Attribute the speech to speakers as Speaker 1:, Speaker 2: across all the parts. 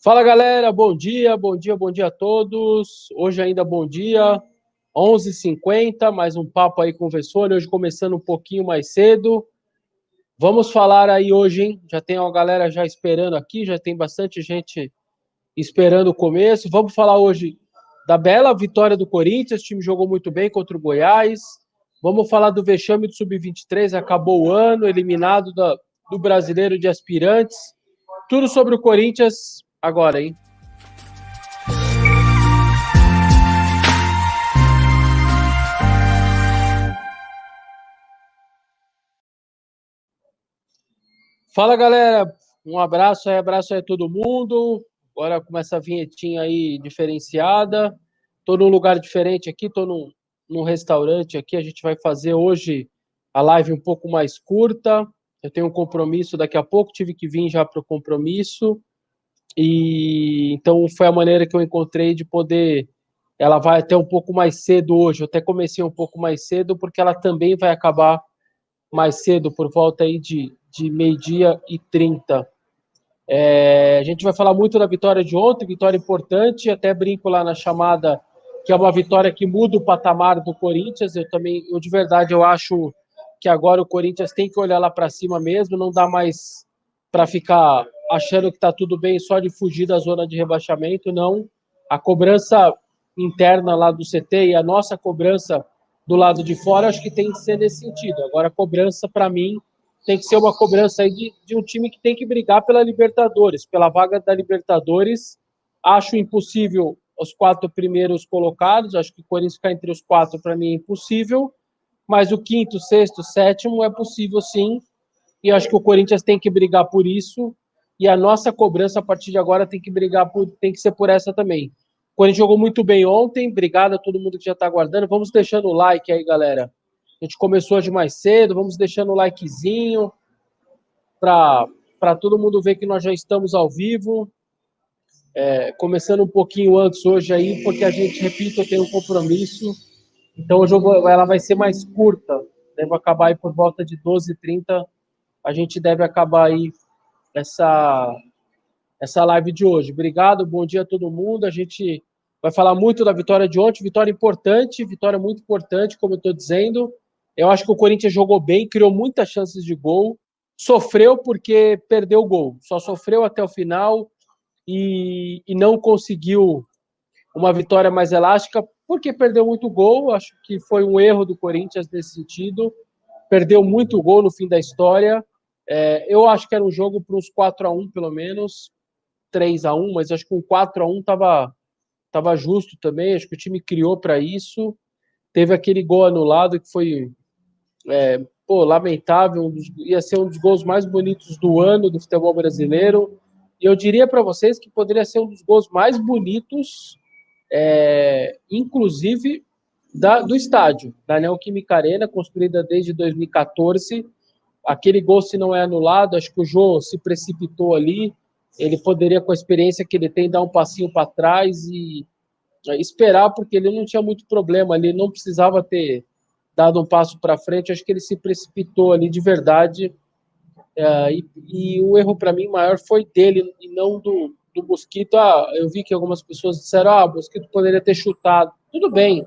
Speaker 1: Fala galera, bom dia, bom dia, bom dia a todos. Hoje ainda bom dia, 11h50, mais um papo aí com o Vessone, hoje começando um pouquinho mais cedo. Vamos falar aí hoje, hein? Já tem uma galera já esperando aqui, já tem bastante gente esperando o começo. Vamos falar hoje da bela vitória do Corinthians, o time jogou muito bem contra o Goiás. Vamos falar do vexame do Sub-23, acabou o ano, eliminado da, do Brasileiro de Aspirantes. Tudo sobre o Corinthians agora, hein? Fala galera, um abraço aí, abraço aí a todo mundo. Agora com essa vinhetinha aí diferenciada. Tô num lugar diferente aqui, tô num, num restaurante aqui. A gente vai fazer hoje a live um pouco mais curta. Eu tenho um compromisso daqui a pouco, tive que vir já para o compromisso. E então foi a maneira que eu encontrei de poder. Ela vai até um pouco mais cedo hoje. Eu até comecei um pouco mais cedo, porque ela também vai acabar mais cedo, por volta aí de, de meio-dia e trinta. É, a gente vai falar muito da vitória de ontem, vitória importante, até brinco lá na chamada que é uma vitória que muda o patamar do Corinthians. Eu também, eu de verdade, eu acho que agora o Corinthians tem que olhar lá para cima mesmo, não dá mais para ficar achando que está tudo bem só de fugir da zona de rebaixamento, não. A cobrança interna lá do CT e a nossa cobrança do lado de fora, acho que tem que ser nesse sentido. Agora, a cobrança, para mim, tem que ser uma cobrança aí de, de um time que tem que brigar pela Libertadores, pela vaga da Libertadores. Acho impossível os quatro primeiros colocados, acho que o Corinthians ficar entre os quatro, para mim, é impossível. Mas o quinto, sexto, sétimo é possível sim. E acho que o Corinthians tem que brigar por isso. E a nossa cobrança a partir de agora tem que brigar por, tem que ser por essa também. O Corinthians jogou muito bem ontem. Obrigado a todo mundo que já está aguardando. Vamos deixando o like aí, galera. A gente começou hoje mais cedo, vamos deixando o likezinho para todo mundo ver que nós já estamos ao vivo. É, começando um pouquinho antes hoje aí, porque a gente, repito, eu tenho um compromisso. Então hoje vou, ela vai ser mais curta. Deve acabar aí por volta de 12h30. A gente deve acabar aí essa, essa live de hoje. Obrigado, bom dia a todo mundo. A gente vai falar muito da vitória de ontem, vitória importante, vitória muito importante, como eu estou dizendo. Eu acho que o Corinthians jogou bem, criou muitas chances de gol, sofreu porque perdeu o gol, só sofreu até o final e, e não conseguiu uma vitória mais elástica porque perdeu muito gol. Acho que foi um erro do Corinthians nesse sentido. Perdeu muito gol no fim da história. É, eu acho que era um jogo para uns 4 a 1 pelo menos, 3 a 1 mas acho que um 4 a 1 estava tava justo também. Acho que o time criou para isso. Teve aquele gol anulado que foi é, pô, lamentável, um dos, ia ser um dos gols mais bonitos do ano do futebol brasileiro. E eu diria para vocês que poderia ser um dos gols mais bonitos, é, inclusive da, do estádio, da Neoquímica Arena, construída desde 2014. Aquele gol, se não é anulado, acho que o Jô se precipitou ali. Ele poderia, com a experiência que ele tem, dar um passinho para trás e é, esperar, porque ele não tinha muito problema ali, não precisava ter dado um passo para frente, acho que ele se precipitou ali de verdade. É, e, e, o erro para mim maior foi dele e não do, do Mosquito. Ah, eu vi que algumas pessoas disseram: ah, o Mosquito poderia ter chutado. Tudo bem,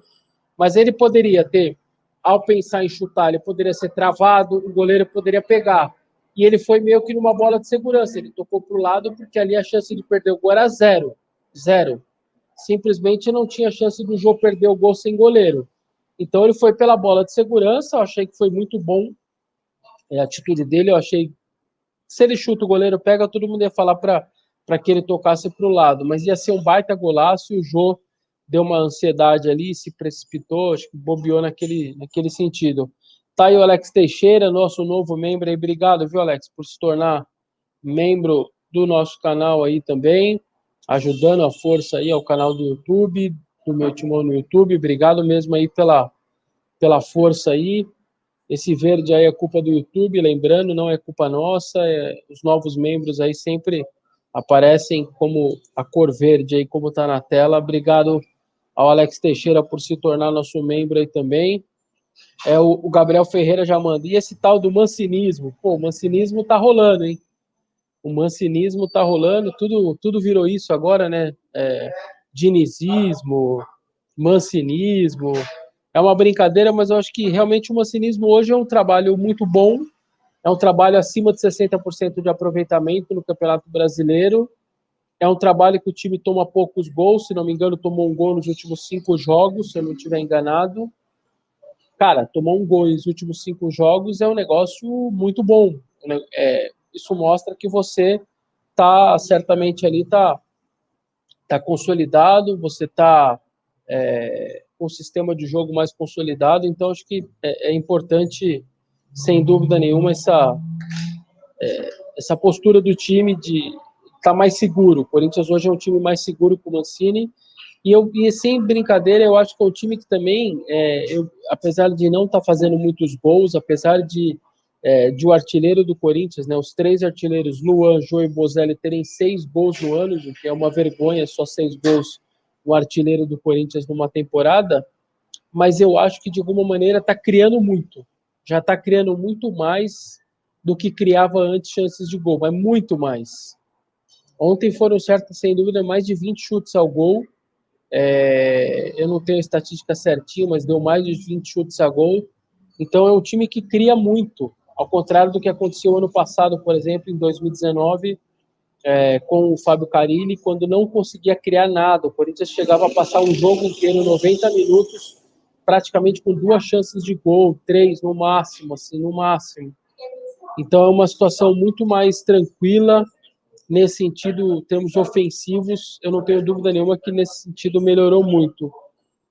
Speaker 1: mas ele poderia ter, ao pensar em chutar, ele poderia ser travado, o goleiro poderia pegar. E ele foi meio que numa bola de segurança. Ele tocou para o lado porque ali a chance de perder o gol era zero. Zero. Simplesmente não tinha chance do jogo perder o gol sem goleiro. Então ele foi pela bola de segurança, eu achei que foi muito bom é, a atitude dele, eu achei se ele chuta o goleiro pega, todo mundo ia falar para que ele tocasse para o lado, mas ia ser um baita golaço e o Jô deu uma ansiedade ali, se precipitou, acho que bobeou naquele, naquele sentido. Tá aí o Alex Teixeira, nosso novo membro aí, obrigado, viu, Alex, por se tornar membro do nosso canal aí também, ajudando a força aí ao canal do YouTube, do meu timão no YouTube. Obrigado mesmo aí pela, pela força aí. Esse verde aí é culpa do YouTube, lembrando, não é culpa nossa. É, os novos membros aí sempre aparecem como a cor verde aí, como está na tela. Obrigado ao Alex Teixeira por se tornar nosso membro aí também. É o, o Gabriel Ferreira já manda. E esse tal do mancinismo? Pô, o mancinismo tá rolando, hein? o mancinismo tá rolando, tudo, tudo virou isso agora, né? É, dinizismo, mancinismo. É uma brincadeira, mas eu acho que realmente o mancinismo hoje é um trabalho muito bom, é um trabalho acima de 60% de aproveitamento no Campeonato Brasileiro. É um trabalho que o time toma poucos gols, se não me engano, tomou um gol nos últimos cinco jogos, se eu não estiver enganado. Cara, tomou um gol nos últimos cinco jogos é um negócio muito bom. É, isso mostra que você tá certamente ali, tá, tá consolidado, você tá é, com o sistema de jogo mais consolidado, então acho que é, é importante, sem dúvida nenhuma, essa, é, essa postura do time de estar tá mais seguro. O Corinthians hoje é um time mais seguro com o Mancini, e, eu, e sem brincadeira, eu acho que é um time que também, é, eu, apesar de não estar tá fazendo muitos gols, apesar de é, de o artilheiro do Corinthians, né, os três artilheiros, Luan, Jô e Bozelli, terem seis gols no ano, que é uma vergonha, só seis gols o artilheiro do Corinthians numa temporada, mas eu acho que de alguma maneira está criando muito, já está criando muito mais do que criava antes chances de gol, mas muito mais. Ontem foram certas, sem dúvida, mais de 20 chutes ao gol. É, eu não tenho a estatística certinha, mas deu mais de 20 chutes a gol. Então é um time que cria muito. Ao contrário do que aconteceu ano passado, por exemplo, em 2019, é, com o Fábio Carilli, quando não conseguia criar nada. O Corinthians chegava a passar um jogo inteiro, 90 minutos, praticamente com duas chances de gol, três no máximo, assim, no máximo. Então é uma situação muito mais tranquila nesse sentido, termos ofensivos. Eu não tenho dúvida nenhuma que nesse sentido melhorou muito.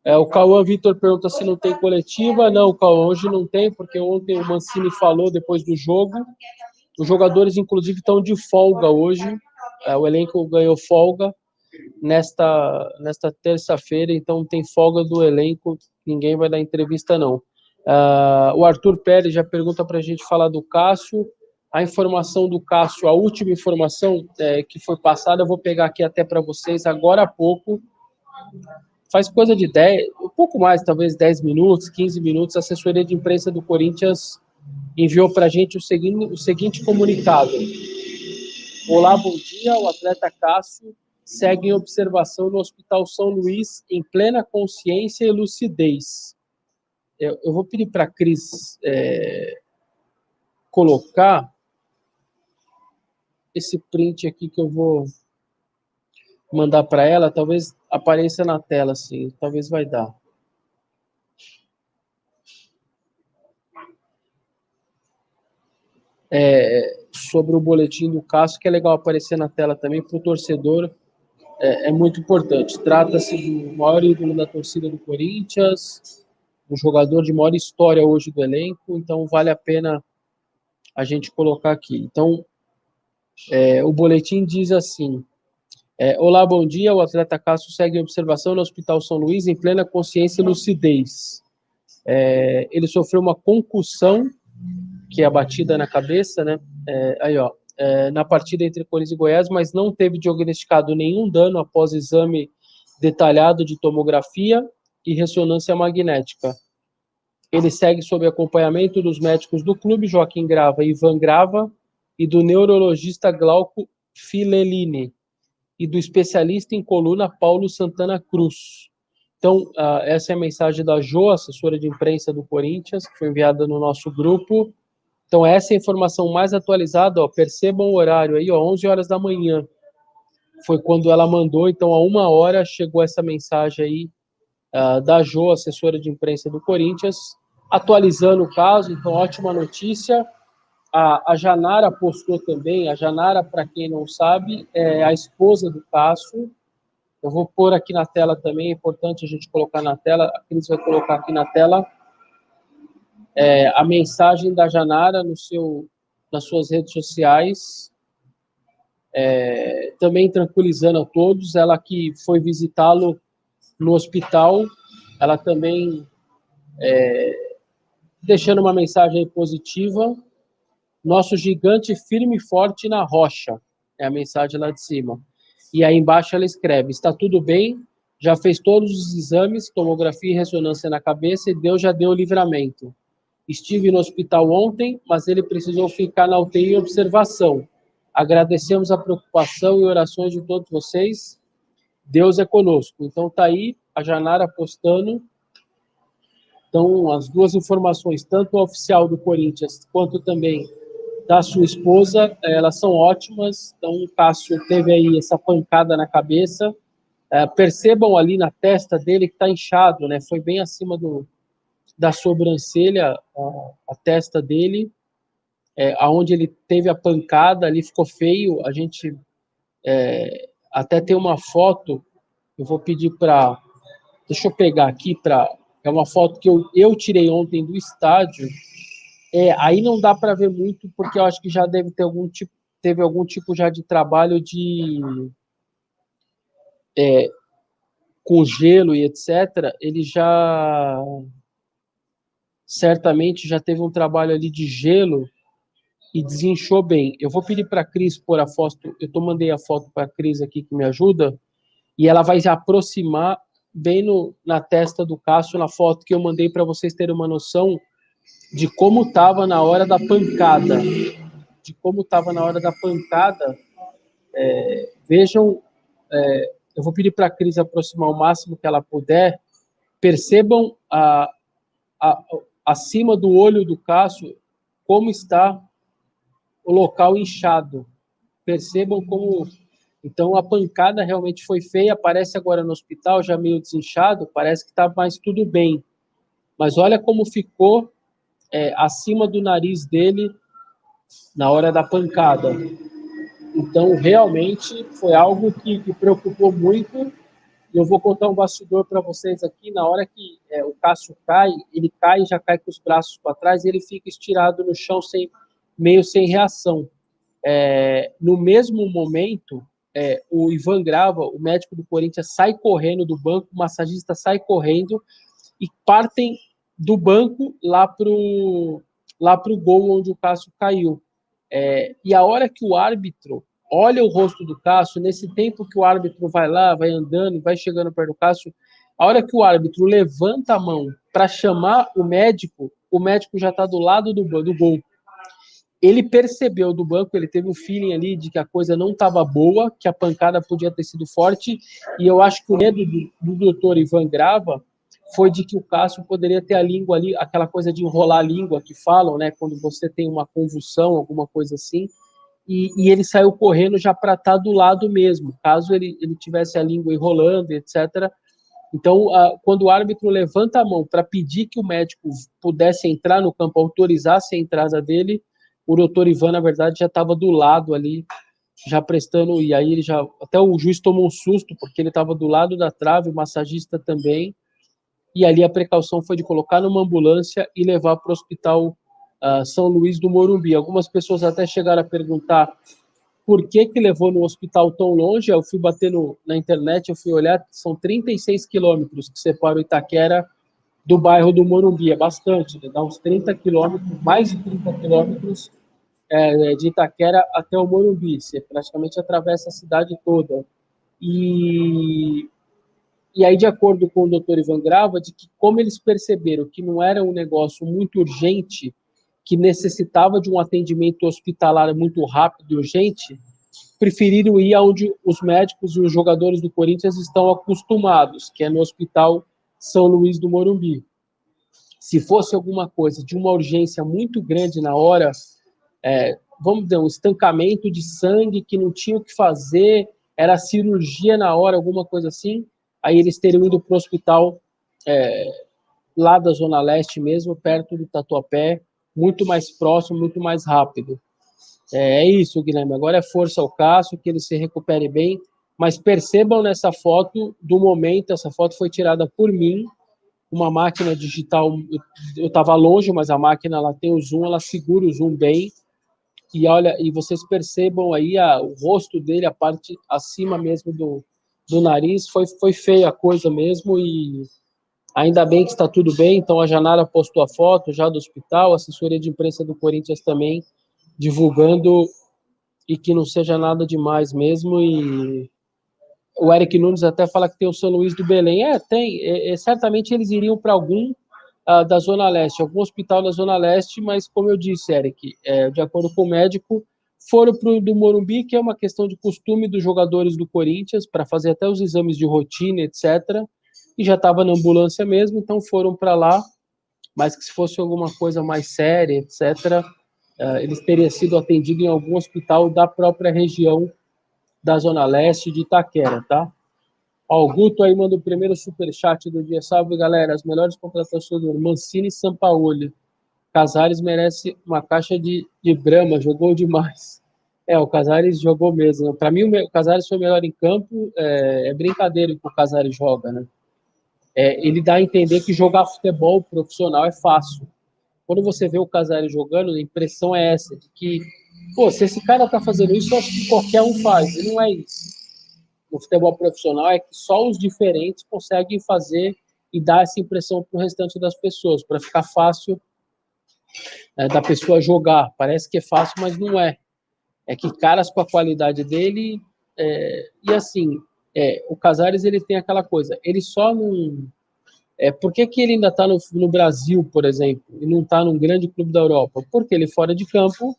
Speaker 1: É, o Cauã Vitor pergunta se não tem coletiva. Não, Cauã, hoje não tem, porque ontem o Mancini falou depois do jogo. Os jogadores, inclusive, estão de folga hoje. É, o elenco ganhou folga nesta, nesta terça-feira, então tem folga do elenco. Ninguém vai dar entrevista, não. Uh, o Arthur Pérez já pergunta para a gente falar do Cássio. A informação do Cássio, a última informação é, que foi passada, eu vou pegar aqui até para vocês agora há pouco faz coisa de 10, um pouco mais, talvez 10 minutos, 15 minutos, a assessoria de imprensa do Corinthians enviou para a gente o seguinte, o seguinte comunicado. Olá, bom dia. O atleta Cássio segue em observação no Hospital São Luís em plena consciência e lucidez. Eu, eu vou pedir para a Cris é, colocar esse print aqui que eu vou mandar para ela, talvez apareça na tela, assim, talvez vai dar. É, sobre o boletim do Cássio, que é legal aparecer na tela também para o torcedor, é, é, muito importante. Trata-se do maior ídolo da torcida do Corinthians, um jogador de maior história hoje do elenco, então vale a pena a gente colocar aqui. Então, é, o boletim diz assim: é, Olá, bom dia. O atleta Cássio segue em observação no Hospital São Luís em plena consciência e lucidez. É, ele sofreu uma concussão, que é a batida na cabeça, né? É, aí, ó, é, na partida entre Corinthians e Goiás, mas não teve diagnosticado nenhum dano após exame detalhado de tomografia e ressonância magnética. Ele segue sob acompanhamento dos médicos do clube, Joaquim Grava e Ivan Grava, e do neurologista Glauco Filellini e do especialista em coluna Paulo Santana Cruz. Então, uh, essa é a mensagem da Jo, assessora de imprensa do Corinthians, que foi enviada no nosso grupo. Então, essa é a informação mais atualizada, ó, percebam o horário aí, ó, 11 horas da manhã. Foi quando ela mandou, então, a uma hora chegou essa mensagem aí uh, da Jo, assessora de imprensa do Corinthians, atualizando o caso, então, ótima notícia. A, a Janara postou também. A Janara, para quem não sabe, é a esposa do Cássio. Eu vou pôr aqui na tela também, é importante a gente colocar na tela. A Cris vai colocar aqui na tela é, a mensagem da Janara no seu, nas suas redes sociais, é, também tranquilizando a todos. Ela que foi visitá-lo no hospital, ela também é, deixando uma mensagem positiva nosso gigante firme e forte na rocha. É a mensagem lá de cima. E aí embaixo ela escreve: está tudo bem, já fez todos os exames, tomografia e ressonância na cabeça e Deus já deu o livramento. Estive no hospital ontem, mas ele precisou ficar na UTI em observação. Agradecemos a preocupação e orações de todos vocês. Deus é conosco. Então tá aí a Janara postando. Então as duas informações, tanto a oficial do Corinthians quanto também da sua esposa, elas são ótimas. Então o Cássio teve aí essa pancada na cabeça. É, percebam ali na testa dele que está inchado, né? Foi bem acima do, da sobrancelha, a, a testa dele é, aonde ele teve a pancada, ali ficou feio. A gente é, até tem uma foto, eu vou pedir para. Deixa eu pegar aqui para. É uma foto que eu, eu tirei ontem do estádio. É, aí não dá para ver muito, porque eu acho que já deve ter algum tipo, teve algum tipo já de trabalho de. É, com gelo e etc. Ele já certamente já teve um trabalho ali de gelo e desinchou bem. Eu vou pedir para a Cris pôr a foto, eu tô mandei a foto para a Cris aqui que me ajuda, e ela vai se aproximar bem no, na testa do Cássio, na foto que eu mandei para vocês terem uma noção de como estava na hora da pancada. De como estava na hora da pancada. É, vejam, é, eu vou pedir para a Cris aproximar o máximo que ela puder. Percebam a, a, acima do olho do Cássio como está o local inchado. Percebam como. Então a pancada realmente foi feia, aparece agora no hospital já meio desinchado, parece que está mais tudo bem. Mas olha como ficou é, acima do nariz dele na hora da pancada. Então realmente foi algo que, que preocupou muito. E eu vou contar um bastidor para vocês aqui. Na hora que é, o Cássio cai, ele cai, já cai com os braços para trás, ele fica estirado no chão sem meio sem reação. É, no mesmo momento, é, o Ivan Grava, o médico do Corinthians, sai correndo do banco, o massagista sai correndo e partem do banco lá pro lá pro gol onde o Cássio caiu. É, e a hora que o árbitro olha o rosto do Cássio, nesse tempo que o árbitro vai lá, vai andando, vai chegando perto do Cássio, a hora que o árbitro levanta a mão para chamar o médico, o médico já está do lado do, do gol. Ele percebeu do banco, ele teve um feeling ali de que a coisa não estava boa, que a pancada podia ter sido forte, e eu acho que o medo do, do doutor Ivan Grava foi de que o Cássio poderia ter a língua ali, aquela coisa de enrolar a língua que falam, né, quando você tem uma convulsão, alguma coisa assim, e, e ele saiu correndo já para estar tá do lado mesmo, caso ele, ele tivesse a língua enrolando, etc. Então, quando o árbitro levanta a mão para pedir que o médico pudesse entrar no campo, autorizasse a entrada dele, o doutor Ivan, na verdade, já estava do lado ali, já prestando, e aí ele já, até o juiz tomou um susto, porque ele estava do lado da trave, o massagista também, e ali a precaução foi de colocar numa ambulância e levar para o hospital uh, São Luís do Morumbi. Algumas pessoas até chegaram a perguntar por que que levou no hospital tão longe, eu fui bater no, na internet, eu fui olhar, são 36 quilômetros que separam Itaquera do bairro do Morumbi, é bastante, né? dá uns 30 quilômetros, mais de 30 quilômetros é, de Itaquera até o Morumbi, você praticamente atravessa a cidade toda. E, e aí, de acordo com o doutor Ivan Grava, de que como eles perceberam que não era um negócio muito urgente, que necessitava de um atendimento hospitalar muito rápido e urgente, preferiram ir aonde os médicos e os jogadores do Corinthians estão acostumados, que é no Hospital São Luís do Morumbi. Se fosse alguma coisa de uma urgência muito grande na hora, é, vamos dizer, um estancamento de sangue que não tinha o que fazer, era cirurgia na hora, alguma coisa assim, aí eles teriam ido para o hospital é, lá da Zona Leste mesmo, perto do Tatuapé, muito mais próximo, muito mais rápido. É, é isso, Guilherme. Agora é força ao Cássio, que ele se recupere bem. Mas percebam nessa foto do momento, essa foto foi tirada por mim, uma máquina digital. Eu estava longe, mas a máquina ela tem o zoom, ela segura o zoom bem e olha e vocês percebam aí a, o rosto dele, a parte acima mesmo do, do nariz, foi, foi feia a coisa mesmo e ainda bem que está tudo bem. Então a Janara postou a foto já do hospital, a assessoria de imprensa do Corinthians também divulgando e que não seja nada demais mesmo e o Eric Nunes até fala que tem o São Luís do Belém. É, tem. É, é, certamente eles iriam para algum uh, da Zona Leste, algum hospital da Zona Leste, mas como eu disse, Eric, é, de acordo com o médico, foram para o do Morumbi, que é uma questão de costume dos jogadores do Corinthians, para fazer até os exames de rotina, etc. E já estava na ambulância mesmo, então foram para lá. Mas que se fosse alguma coisa mais séria, etc., uh, eles teriam sido atendidos em algum hospital da própria região da Zona Leste de Itaquera, tá? Ó, o Guto aí manda o primeiro superchat do dia. Salve, galera. As melhores contratações do Mancini e Sampaoli. Casares merece uma caixa de, de Brahma, jogou demais. É, o Casares jogou mesmo. Para mim, o Casares foi melhor em campo. É, é brincadeira que o Casares joga, né? É, ele dá a entender que jogar futebol profissional é fácil. Quando você vê o Casares jogando, a impressão é essa, de que, pô, se esse cara tá fazendo isso, eu acho que qualquer um faz. E não é isso. No futebol profissional é que só os diferentes conseguem fazer e dar essa impressão para o restante das pessoas, para ficar fácil é, da pessoa jogar. Parece que é fácil, mas não é. É que caras com a qualidade dele. É, e assim, é, o Casares ele tem aquela coisa, ele só não. É, por que, que ele ainda está no, no, Brasil, por exemplo, e não está num grande clube da Europa? Porque ele, fora de campo,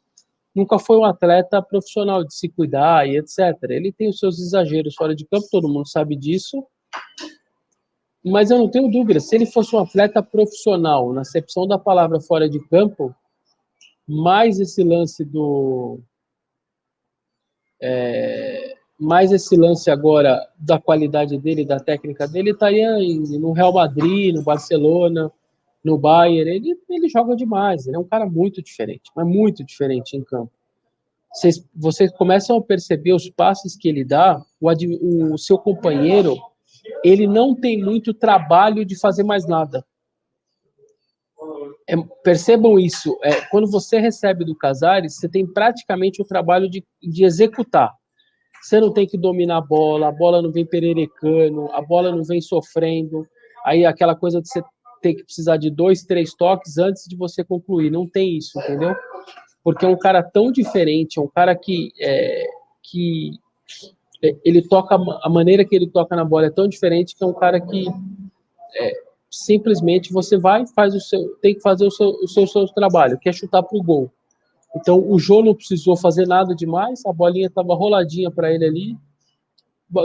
Speaker 1: nunca foi um atleta profissional de se cuidar e etc. Ele tem os seus exageros fora de campo, todo mundo sabe disso, mas eu não tenho dúvida, se ele fosse um atleta profissional, na acepção da palavra fora de campo, mais esse lance do. É, mais esse lance agora da qualidade dele, da técnica dele, estaria no Real Madrid, no Barcelona, no Bayern. Ele, ele joga demais, ele é um cara muito diferente, mas muito diferente em campo. Vocês, vocês começam a perceber os passes que ele dá, o, o seu companheiro ele não tem muito trabalho de fazer mais nada. É, percebam isso. É, quando você recebe do Casares, você tem praticamente o trabalho de, de executar. Você não tem que dominar a bola, a bola não vem pererecando, a bola não vem sofrendo. Aí aquela coisa de você ter que precisar de dois, três toques antes de você concluir. Não tem isso, entendeu? Porque é um cara tão diferente, é um cara que, é, que ele toca a maneira que ele toca na bola é tão diferente que é um cara que é, simplesmente você vai faz o seu tem que fazer o seu, o seu, seu trabalho que é chutar para o gol então o Jô não precisou fazer nada demais a bolinha estava roladinha para ele ali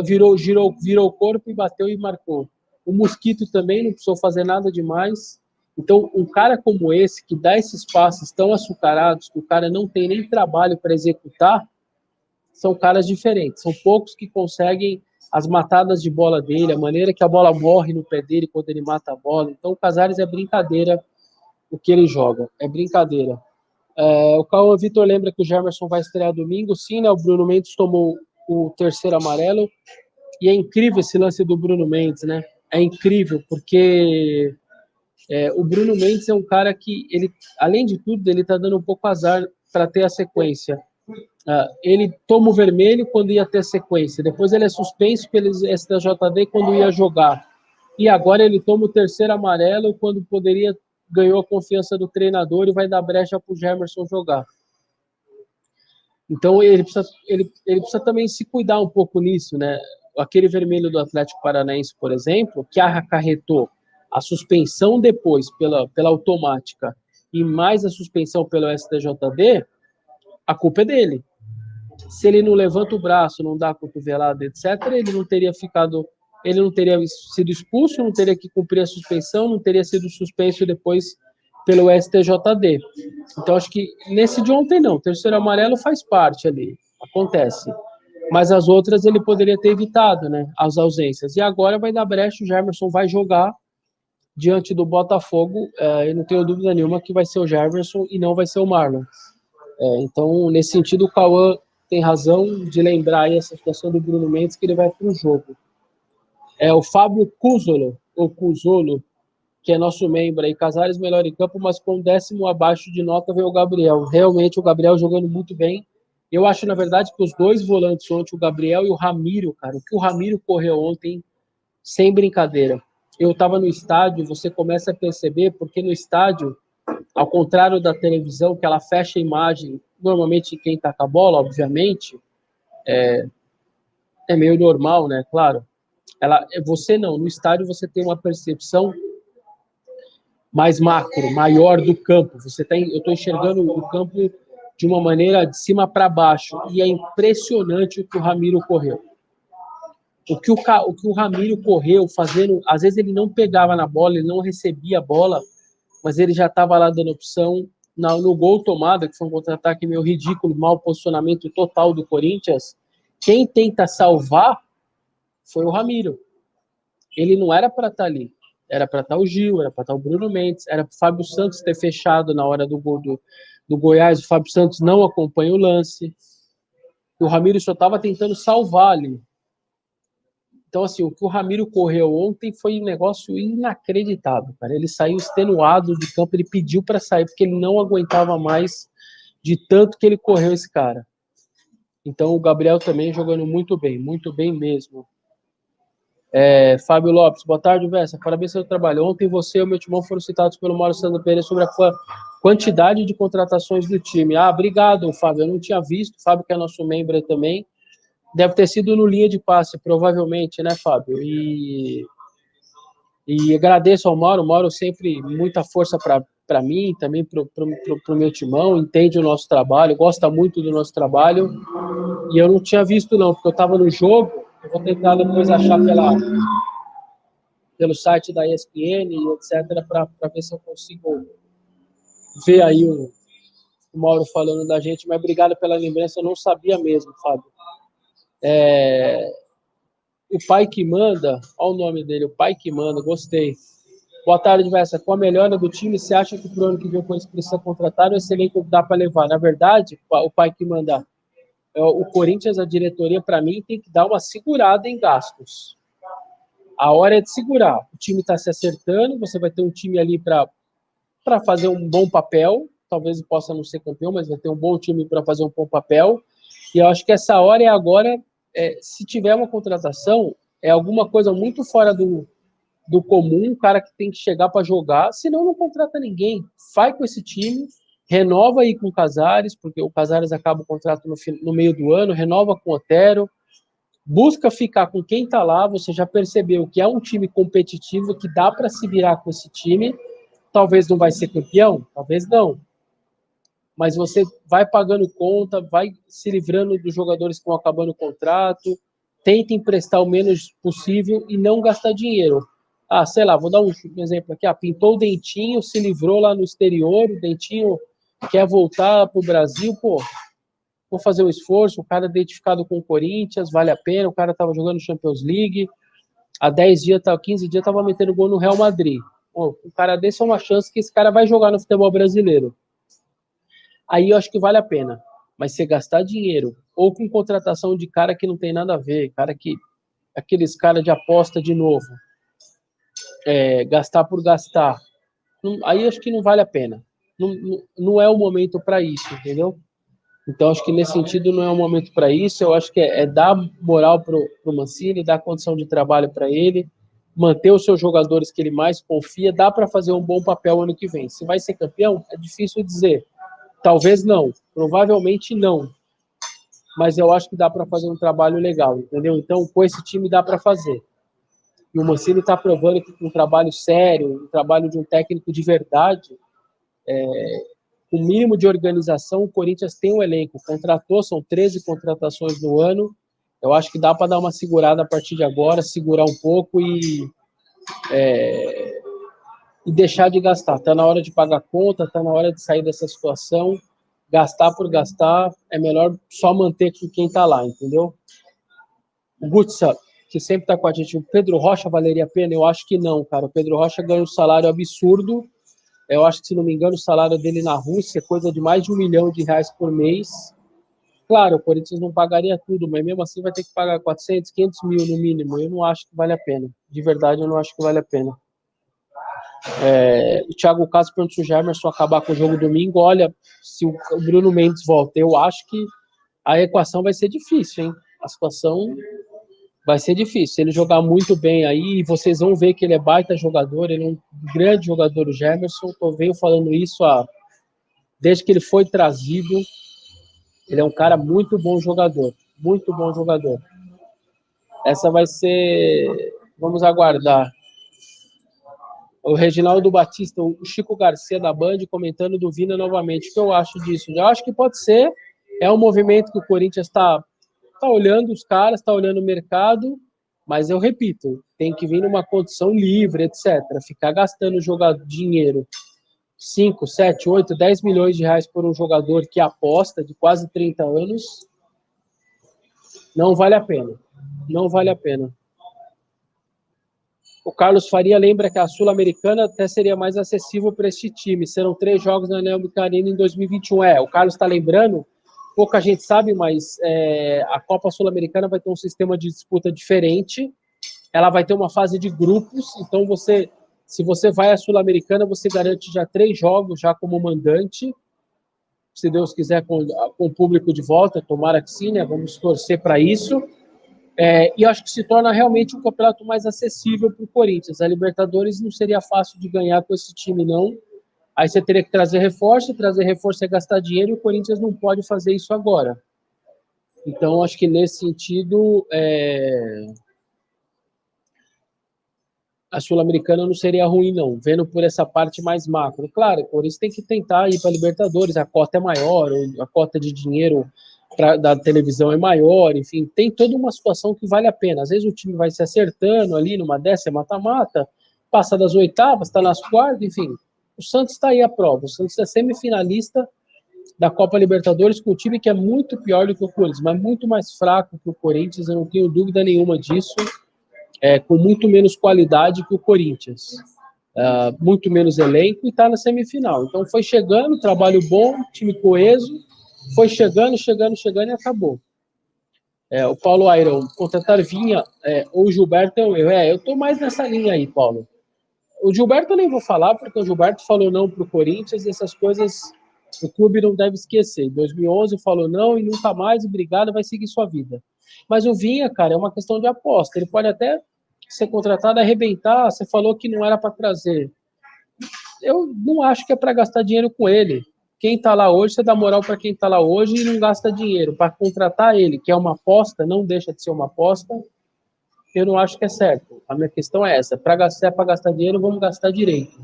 Speaker 1: virou girou virou o corpo e bateu e marcou o mosquito também não precisou fazer nada demais então um cara como esse que dá esses passes tão açucarados que o cara não tem nem trabalho para executar são caras diferentes. São poucos que conseguem as matadas de bola dele, a maneira que a bola morre no pé dele quando ele mata a bola. Então, o Casares é brincadeira o que ele joga. É brincadeira. É, o Cauã Vitor lembra que o Germerson vai estrear domingo. Sim, né? O Bruno Mendes tomou o terceiro amarelo. E é incrível esse lance do Bruno Mendes, né? É incrível, porque é, o Bruno Mendes é um cara que, ele, além de tudo, ele tá dando um pouco azar para ter a sequência. Uh, ele toma o vermelho quando ia ter sequência, depois ele é suspenso pelo STJD quando ia jogar, e agora ele toma o terceiro amarelo quando poderia ganhou a confiança do treinador e vai dar brecha para o Gemerson jogar. Então ele precisa, ele, ele precisa também se cuidar um pouco nisso, né? Aquele vermelho do Atlético Paranaense, por exemplo, que acarretou a suspensão depois pela, pela automática e mais a suspensão pelo STJD, a culpa é dele. Se ele não levanta o braço, não dá a cotovelada, etc., ele não teria ficado, ele não teria sido expulso, não teria que cumprir a suspensão, não teria sido suspenso depois pelo STJD. Então, acho que nesse de ontem não. Terceiro amarelo faz parte ali, acontece. Mas as outras ele poderia ter evitado, né? As ausências. E agora vai dar brecha, o Jamerson vai jogar diante do Botafogo. É, eu não tenho dúvida nenhuma que vai ser o Jamerson e não vai ser o Marlon. É, então, nesse sentido, o Cauã tem razão de lembrar aí essa situação do Bruno Mendes, que ele vai para o jogo. É o Fábio Cusolo, ou Cusolo, que é nosso membro aí, Casares melhor em campo, mas com décimo abaixo de nota veio o Gabriel. Realmente o Gabriel jogando muito bem. Eu acho, na verdade, que os dois volantes ontem, o Gabriel e o Ramiro, cara, o que o Ramiro correu ontem, sem brincadeira. Eu estava no estádio, você começa a perceber, porque no estádio ao contrário da televisão, que ela fecha a imagem, normalmente quem está com a bola, obviamente, é, é meio normal, né? Claro. Ela, você não, no estádio você tem uma percepção mais macro, maior do campo. Você tem, eu estou enxergando o campo de uma maneira de cima para baixo. E é impressionante o que o Ramiro correu. O que o, o que o Ramiro correu fazendo, às vezes ele não pegava na bola, ele não recebia a bola, mas ele já estava lá dando opção. no gol tomada, que foi um contra-ataque meio ridículo, mau posicionamento total do Corinthians, quem tenta salvar foi o Ramiro. Ele não era para estar tá ali. Era para estar tá o Gil, era para estar tá o Bruno Mendes, era para o Fábio Santos ter fechado na hora do gol do, do Goiás. O Fábio Santos não acompanha o lance. O Ramiro só estava tentando salvar ali. Então, assim, o que o Ramiro correu ontem foi um negócio inacreditável, cara. Ele saiu extenuado de campo, ele pediu para sair, porque ele não aguentava mais de tanto que ele correu esse cara. Então, o Gabriel também jogando muito bem, muito bem mesmo. É, Fábio Lopes, boa tarde, Vessa. Parabéns pelo trabalho. Ontem você e o meu timão foram citados pelo Mauro Sandro Pereira sobre a quantidade de contratações do time. Ah, obrigado, Fábio. Eu não tinha visto. Fábio, que é nosso membro também. Deve ter sido no linha de passe, provavelmente, né, Fábio? E, e agradeço ao Mauro. O Mauro sempre muita força para mim, também para o meu timão, entende o nosso trabalho, gosta muito do nosso trabalho. E eu não tinha visto, não, porque eu estava no jogo. Eu vou tentar depois achar pela, pelo site da ESPN etc., para ver se eu consigo ver aí o, o Mauro falando da gente. Mas obrigado pela lembrança, eu não sabia mesmo, Fábio. É, o pai que manda, olha o nome dele, o pai que manda, gostei. Boa tarde, Vessa. Com a melhora do time, você acha que pro ano que vem com eles precisa contratar ou esse elenco dá para levar? Na verdade, o pai que manda, o Corinthians, a diretoria, para mim, tem que dar uma segurada em gastos. A hora é de segurar. O time está se acertando, você vai ter um time ali para fazer um bom papel. Talvez possa não ser campeão, mas vai ter um bom time para fazer um bom papel. E eu acho que essa hora é agora, é, se tiver uma contratação, é alguma coisa muito fora do, do comum, um cara que tem que chegar para jogar, senão não contrata ninguém. Vai com esse time, renova aí com o Casares, porque o Casares acaba o contrato no, no meio do ano, renova com o Otero, busca ficar com quem está lá, você já percebeu que é um time competitivo, que dá para se virar com esse time, talvez não vai ser campeão, talvez não, mas você vai pagando conta, vai se livrando dos jogadores que estão acabando o contrato, tenta emprestar o menos possível e não gastar dinheiro. Ah, sei lá, vou dar um exemplo aqui. Ah, pintou o dentinho, se livrou lá no exterior, o dentinho quer voltar para o Brasil, pô, vou fazer o esforço, o cara identificado com o Corinthians, vale a pena, o cara estava jogando Champions League, há 10 dias, 15 dias, estava metendo gol no Real Madrid. Pô, um cara desse é uma chance que esse cara vai jogar no futebol brasileiro aí eu acho que vale a pena. Mas você gastar dinheiro, ou com contratação de cara que não tem nada a ver, cara que. aqueles cara de aposta de novo, é, gastar por gastar, não, aí acho que não vale a pena. Não, não, é o momento para isso, entendeu? Então, acho que nesse sentido não é o momento para isso. Eu acho que é, é dar moral para o Mancini, dar condição de trabalho para ele, manter os seus jogadores que ele mais confia. Dá para fazer um bom papel ano que vem. Se vai ser campeão, é difícil dizer. Talvez não, provavelmente não. Mas eu acho que dá para fazer um trabalho legal, entendeu? Então, com esse time dá para fazer. E o Mancini está provando que com um trabalho sério, um trabalho de um técnico de verdade, é, o mínimo de organização, o Corinthians tem um elenco. Contratou, são 13 contratações no ano. Eu acho que dá para dar uma segurada a partir de agora, segurar um pouco e é, e deixar de gastar. Está na hora de pagar conta, está na hora de sair dessa situação. Gastar por gastar, é melhor só manter com quem está lá, entendeu? O Gutsa, que sempre está com a gente, o Pedro Rocha valeria a pena? Eu acho que não, cara. O Pedro Rocha ganha um salário absurdo. Eu acho que, se não me engano, o salário dele na Rússia é coisa de mais de um milhão de reais por mês. Claro, o Corinthians não pagaria tudo, mas mesmo assim vai ter que pagar 400, 500 mil no mínimo. Eu não acho que vale a pena. De verdade, eu não acho que vale a pena. É, o Thiago Castro perguntou se o Gemerson acabar com o jogo domingo. Olha, se o Bruno Mendes volta, eu acho que a equação vai ser difícil, hein? A situação vai ser difícil. Ele jogar muito bem aí, vocês vão ver que ele é baita jogador, ele é um grande jogador, o Gemerson. Eu venho falando isso há, desde que ele foi trazido. Ele é um cara muito bom jogador, muito bom jogador. Essa vai ser. Vamos aguardar o Reginaldo Batista, o Chico Garcia da Band comentando do Vina novamente. O que eu acho disso? Eu acho que pode ser, é um movimento que o Corinthians está tá olhando os caras, está olhando o mercado, mas eu repito, tem que vir numa condição livre, etc. Ficar gastando jogar dinheiro 5, 7, 8, 10 milhões de reais por um jogador que aposta de quase 30 anos, não vale a pena. Não vale a pena. O Carlos Faria lembra que a Sul-Americana até seria mais acessível para este time. Serão três jogos na Neoquímica Arena em 2021. É, o Carlos está lembrando, pouca gente sabe, mas é, a Copa Sul-Americana vai ter um sistema de disputa diferente. Ela vai ter uma fase de grupos, então você se você vai à Sul-Americana, você garante já três jogos já como mandante. Se Deus quiser, com, com o público de volta, tomara que sim, né? Vamos torcer para isso. É, e acho que se torna realmente um campeonato mais acessível para o Corinthians. A Libertadores não seria fácil de ganhar com esse time, não. Aí você teria que trazer reforço, trazer reforço é gastar dinheiro, e o Corinthians não pode fazer isso agora. Então, acho que nesse sentido, é a Sul-Americana não seria ruim, não, vendo por essa parte mais macro. Claro, por isso tem que tentar ir para a Libertadores, a cota é maior, a cota de dinheiro pra, da televisão é maior, enfim, tem toda uma situação que vale a pena. Às vezes o time vai se acertando ali numa décima mata-mata, passa das oitavas, está nas quartas, enfim. O Santos está aí à prova. O Santos é semifinalista da Copa Libertadores com um time que é muito pior do que o Corinthians, mas muito mais fraco que o Corinthians, eu não tenho dúvida nenhuma disso é, com muito menos qualidade que o Corinthians. Uh, muito menos elenco e está na semifinal. Então foi chegando, trabalho bom, time coeso, foi chegando, chegando, chegando e acabou. É, o Paulo Airão, contratar Vinha é, ou Gilberto é eu. É, eu tô mais nessa linha aí, Paulo. O Gilberto eu nem vou falar, porque o Gilberto falou não para o Corinthians e essas coisas o clube não deve esquecer. Em 2011 falou não e nunca mais, obrigado, vai seguir sua vida. Mas o Vinha, cara, é uma questão de aposta. Ele pode até ser contratado, arrebentar. Você falou que não era para trazer. Eu não acho que é para gastar dinheiro com ele. Quem está lá hoje, você dá moral para quem está lá hoje e não gasta dinheiro. Para contratar ele, que é uma aposta, não deixa de ser uma aposta, eu não acho que é certo. A minha questão é essa: para gastar, para gastar dinheiro, vamos gastar direito.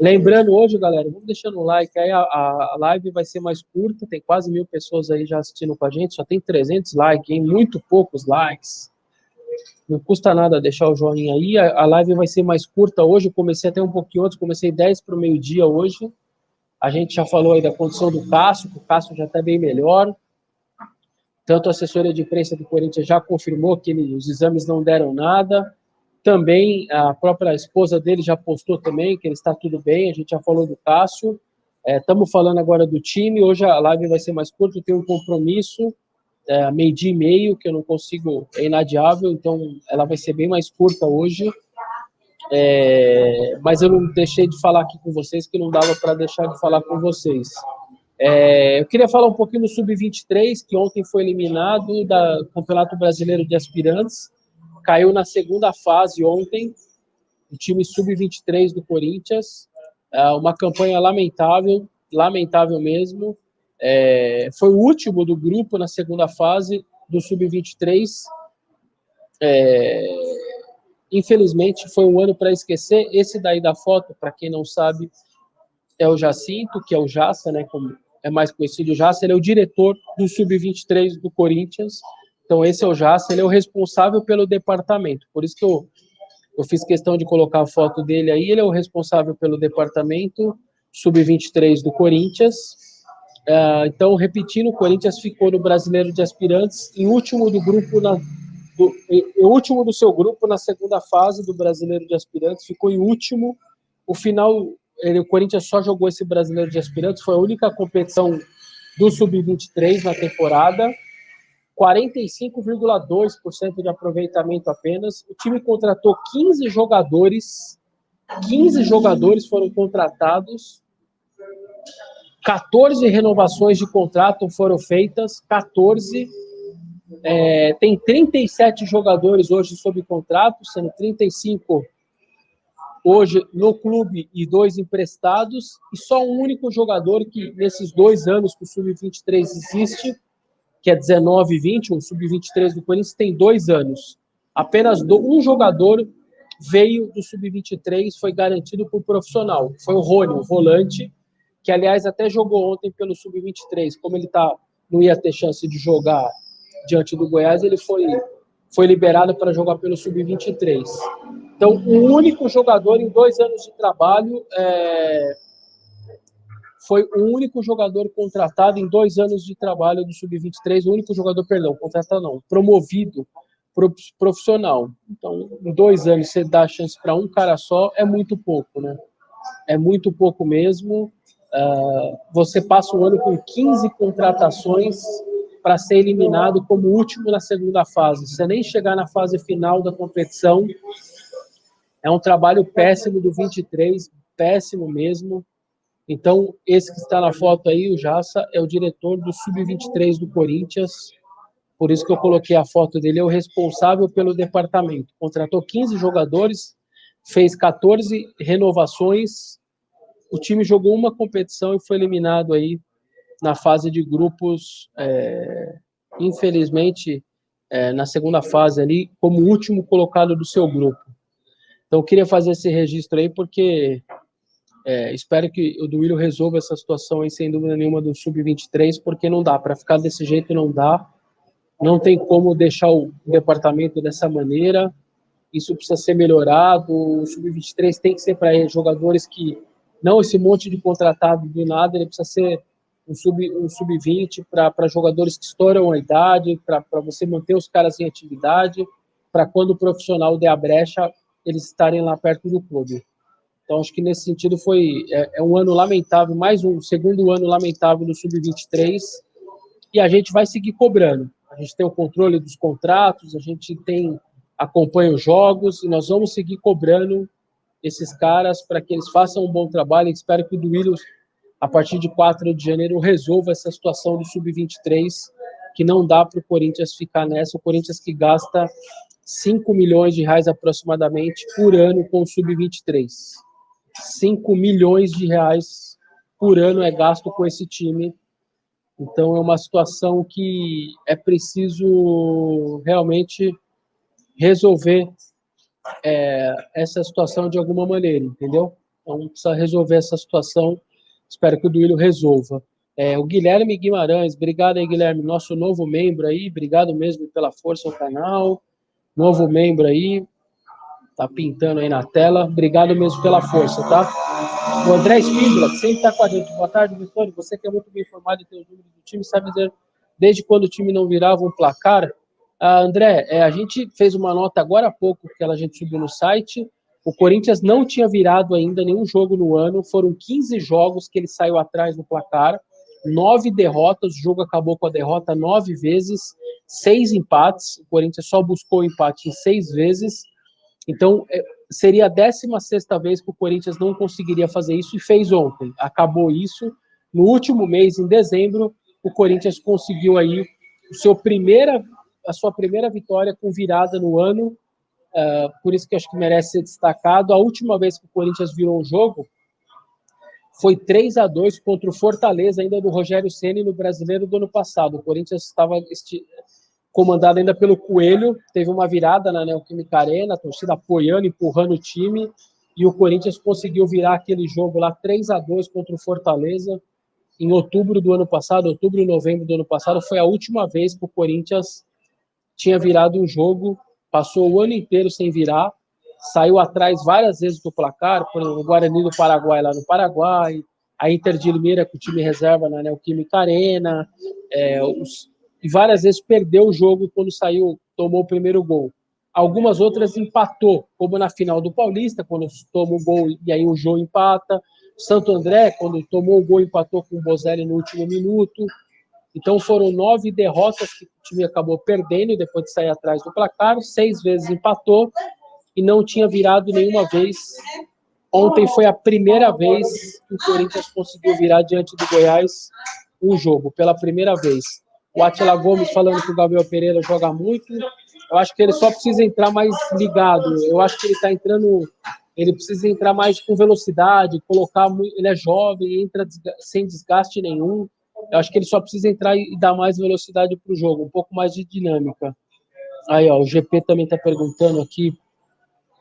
Speaker 1: Lembrando hoje, galera, vamos deixando o like aí, a, a, live vai ser mais curta, tem quase mil pessoas aí já assistindo com a gente, só tem 300 likes, hein? Muito poucos likes. Não custa nada deixar o joinha aí, a, a live vai ser mais curta hoje, eu comecei até um pouquinho antes, comecei 10 para o meio-dia hoje. A gente já falou aí da condição do Cássio, que o Cássio já está bem melhor. Tanto a assessoria de imprensa do Corinthians já confirmou que ele, os exames não deram nada. Também a própria esposa dele já postou também que ele está tudo bem. A gente já falou do Cássio. Estamos é, falando agora do time. Hoje a live vai ser mais curta. Eu tenho um compromisso, é, meio-dia e meio, que eu não consigo, é inadiável. Então ela vai ser bem mais curta hoje. É, mas eu não deixei de falar aqui com vocês, que não dava para deixar de falar com vocês. É, eu queria falar um pouquinho do Sub-23, que ontem foi eliminado do Campeonato Brasileiro de Aspirantes caiu na segunda fase ontem, o time sub-23 do Corinthians. É uma campanha lamentável, lamentável mesmo. É, foi o último do grupo na segunda fase do sub-23. É, infelizmente, foi um ano para esquecer. Esse daí da foto, para quem não sabe, é o Jacinto, que é o Jaça, né, como é mais conhecido o Jaça, ele é o diretor do sub-23 do Corinthians. Então, esse é o Jaça, ele é o responsável pelo departamento. Por isso que eu, eu fiz questão de colocar a foto dele aí. Ele é o responsável pelo departamento sub-23 do Corinthians. Uh, então, repetindo, o Corinthians ficou no Brasileiro de Aspirantes, em último do grupo, na, do, em último do seu grupo na segunda fase do Brasileiro de Aspirantes, ficou em último. O final, ele, o Corinthians só jogou esse Brasileiro de Aspirantes, foi a única competição do sub-23 na temporada. 45,2% de aproveitamento apenas. O time contratou 15 jogadores, 15 jogadores foram contratados, 14 renovações de contrato foram feitas, 14. É, tem 37 jogadores hoje sob contrato, sendo 35 hoje no clube e dois emprestados, e só um único jogador que, nesses dois anos que o Sub-23 existe, que é 19 e 20, o sub-23 do Corinthians tem dois anos. Apenas do, um jogador veio do sub-23, foi garantido por profissional. Foi o Rony, o volante, que aliás até jogou ontem pelo sub-23. Como ele tá, não ia ter chance de jogar diante do Goiás, ele foi, foi liberado para jogar pelo sub-23. Então, o único jogador em dois anos de trabalho é, foi o único jogador contratado em dois anos de trabalho do sub-23, o único jogador, perdão, contratado não, promovido profissional. Então, em dois anos, você dá chance para um cara só, é muito pouco, né? É muito pouco mesmo. Uh, você passa o ano com 15 contratações para ser eliminado como último na segunda fase. Você nem chegar na fase final da competição. É um trabalho péssimo do 23, péssimo mesmo. Então, esse que está na foto aí, o Jassa, é o diretor do Sub-23 do Corinthians por isso que eu coloquei a foto dele, é o responsável pelo departamento. Contratou 15 jogadores, fez 14 renovações. O time jogou uma competição e foi eliminado aí na fase de grupos, é, infelizmente, é, na segunda fase ali, como último colocado do seu grupo. Então, eu queria fazer esse registro aí, porque é, espero que o Duílio resolva essa situação aí, sem dúvida nenhuma, do Sub-23, porque não dá, para ficar desse jeito não dá não tem como deixar o departamento dessa maneira. Isso precisa ser melhorado. O sub-23 tem que ser para jogadores que não esse monte de contratado do nada, ele precisa ser um sub um sub-20 para jogadores que estouram a idade, para você manter os caras em atividade, para quando o profissional der a brecha, eles estarem lá perto do clube. Então, acho que nesse sentido foi é, é um ano lamentável, mais um segundo ano lamentável do sub-23, e a gente vai seguir cobrando a gente tem o controle dos contratos, a gente tem acompanha os jogos e nós vamos seguir cobrando esses caras para que eles façam um bom trabalho. Espero que o Duílio, a partir de 4 de janeiro, resolva essa situação do sub-23, que não dá para o Corinthians ficar nessa. O Corinthians que gasta 5 milhões de reais aproximadamente por ano com o sub-23. 5 milhões de reais por ano é gasto com esse time então, é uma situação que é preciso realmente resolver é, essa situação de alguma maneira, entendeu? Então, precisa resolver essa situação. Espero que o Duílio resolva. É, o Guilherme Guimarães, obrigado aí, Guilherme, nosso novo membro aí, obrigado mesmo pela força ao canal. Novo membro aí, tá pintando aí na tela. Obrigado mesmo pela força, tá? O André Espíndola, que sempre está com a gente. Boa tarde, Vitório. Você que é muito bem informado e tem os números do time, sabe dizer desde quando o time não virava um placar. Ah, André, é, a gente fez uma nota agora há pouco que a gente subiu no site. O Corinthians não tinha virado ainda nenhum jogo no ano. Foram 15 jogos que ele saiu atrás no placar. Nove derrotas, o jogo acabou com a derrota nove vezes, seis empates. O Corinthians só buscou empate em seis vezes. Então, é, seria a 16 vez que o Corinthians não conseguiria fazer isso e fez ontem. Acabou isso. No último mês, em dezembro, o Corinthians conseguiu aí o seu primeira, a sua primeira vitória com virada no ano. Uh, por isso que acho que merece ser destacado. A última vez que o Corinthians virou um jogo foi 3 a 2 contra o Fortaleza, ainda do Rogério Ceni no Brasileiro do ano passado. O Corinthians estava comandado ainda pelo Coelho, teve uma virada na Neoquímica Arena, a torcida apoiando, empurrando o time, e o Corinthians conseguiu virar aquele jogo lá 3 a 2 contra o Fortaleza em outubro do ano passado, outubro e novembro do ano passado, foi a última vez que o Corinthians tinha virado um jogo, passou o ano inteiro sem virar, saiu atrás várias vezes do placar, por o Guarani do Paraguai lá no Paraguai, a Inter de Limeira com o time reserva na Neoquímica Arena, é, os, e várias vezes perdeu o jogo quando saiu, tomou o primeiro gol. Algumas outras empatou, como na final do Paulista, quando toma o gol e aí o Jô empata. Santo André, quando tomou o gol, empatou com o Bozelli no último minuto. Então foram nove derrotas que o time acabou perdendo depois de sair atrás do placar. Seis vezes empatou e não tinha virado nenhuma vez. Ontem foi a primeira vez que o Corinthians conseguiu virar diante do Goiás um jogo, pela primeira vez. O Atila Gomes falando que o Gabriel Pereira joga muito. Eu acho que ele só precisa entrar mais ligado. Eu acho que ele está entrando. Ele precisa entrar mais com velocidade, colocar. Ele é jovem, entra sem desgaste nenhum. Eu acho que ele só precisa entrar e dar mais velocidade para o jogo, um pouco mais de dinâmica. Aí, ó, o GP também está perguntando aqui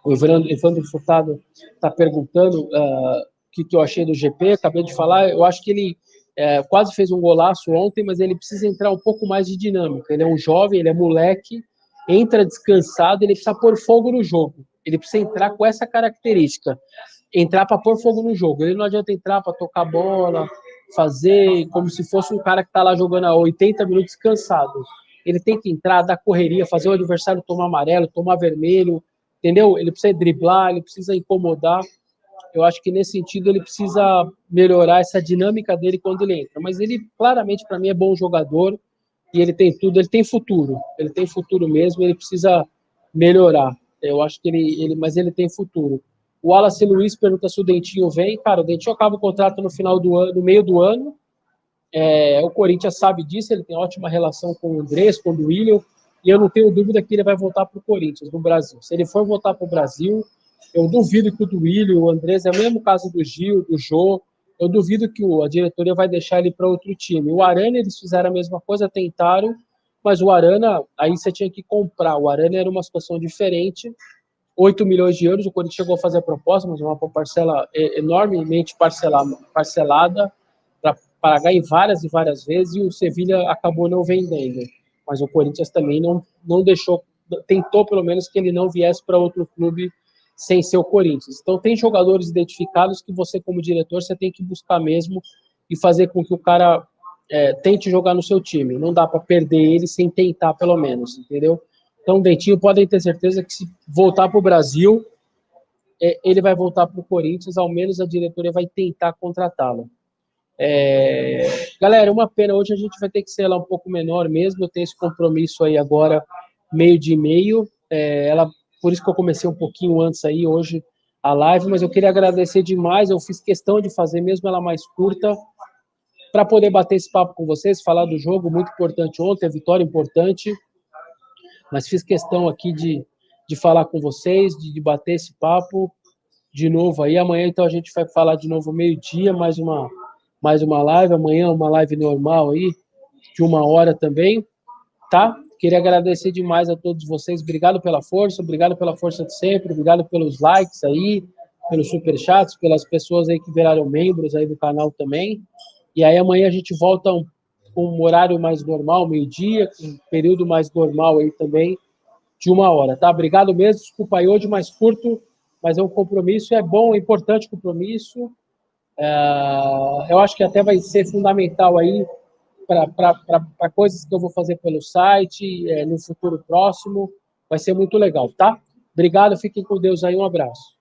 Speaker 1: O Evandro, Evandro Furtado está perguntando uh, o que, que eu achei do GP, acabei de falar, eu acho que ele é, quase fez um golaço ontem, mas ele precisa entrar um pouco mais de dinâmica. Ele é um jovem, ele é moleque, entra descansado, ele precisa pôr fogo no jogo. Ele precisa entrar com essa característica, entrar para pôr fogo no jogo. Ele não adianta entrar para tocar bola, fazer como se fosse um cara que está lá jogando há 80 minutos cansado. Ele tem que entrar, dar correria, fazer o adversário tomar amarelo, tomar vermelho, entendeu? Ele precisa driblar, ele precisa incomodar. Eu acho que nesse sentido ele precisa melhorar essa dinâmica dele quando ele entra. Mas ele claramente para mim é bom jogador e ele tem tudo, ele tem futuro. Ele tem futuro mesmo, ele precisa melhorar. Eu acho que ele, ele mas ele tem futuro. O Wallace Luiz pergunta se o Dentinho vem. Cara, o Dentinho acaba o contrato no final do ano, no meio do ano. É, o Corinthians sabe disso, ele tem ótima relação com o Andrés, com o William, e eu não tenho dúvida que ele vai voltar para o Corinthians, no Brasil. Se ele for voltar para o Brasil, eu duvido que o Duílio, o Andrés, é o mesmo caso do Gil, do Jô, eu duvido que a diretoria vai deixar ele para outro time. O Arana, eles fizeram a mesma coisa, tentaram, mas o Arana, aí você tinha que comprar. O Arana era uma situação diferente, 8 milhões de euros, o Corinthians chegou a fazer a proposta, mas uma parcela enormemente parcelada, parcelada para pagar em várias e várias vezes, e o Sevilha acabou não vendendo. Mas o Corinthians também não, não deixou, tentou pelo menos que ele não viesse para outro clube sem ser o Corinthians. Então tem jogadores identificados que você como diretor você tem que buscar mesmo e fazer com que o cara é, tente jogar no seu time. Não dá para perder ele sem tentar pelo menos, entendeu? Então Dentinho podem ter certeza que se voltar para o Brasil é, ele vai voltar para o Corinthians, ao menos a diretoria vai tentar contratá-lo. É... Galera, uma pena, hoje a gente vai ter que ser lá um pouco menor mesmo, eu tenho esse compromisso aí agora, meio de meio, é, ela por isso que eu comecei um pouquinho antes aí, hoje, a live, mas eu queria agradecer demais, eu fiz questão de fazer mesmo ela mais curta, para poder bater esse papo com vocês, falar do jogo, muito importante ontem, a vitória importante, mas fiz questão aqui de, de falar com vocês, de, de bater esse papo de novo aí, amanhã então a gente vai falar de novo meio-dia, mais uma, mais uma live, amanhã uma live normal aí, de uma hora também, tá? Queria agradecer demais a todos vocês. Obrigado pela força, obrigado pela força de sempre, obrigado pelos likes aí, pelos superchats, pelas pessoas aí que viraram membros aí do canal também. E aí amanhã a gente volta um, um horário mais normal, meio-dia, um período mais normal aí também, de uma hora, tá? Obrigado mesmo, desculpa aí hoje mais curto, mas é um compromisso, é bom, é importante compromisso. É, eu acho que até vai ser fundamental aí para coisas que eu vou fazer pelo site é, no futuro próximo. Vai ser muito legal, tá? Obrigado, fiquem com Deus aí, um abraço.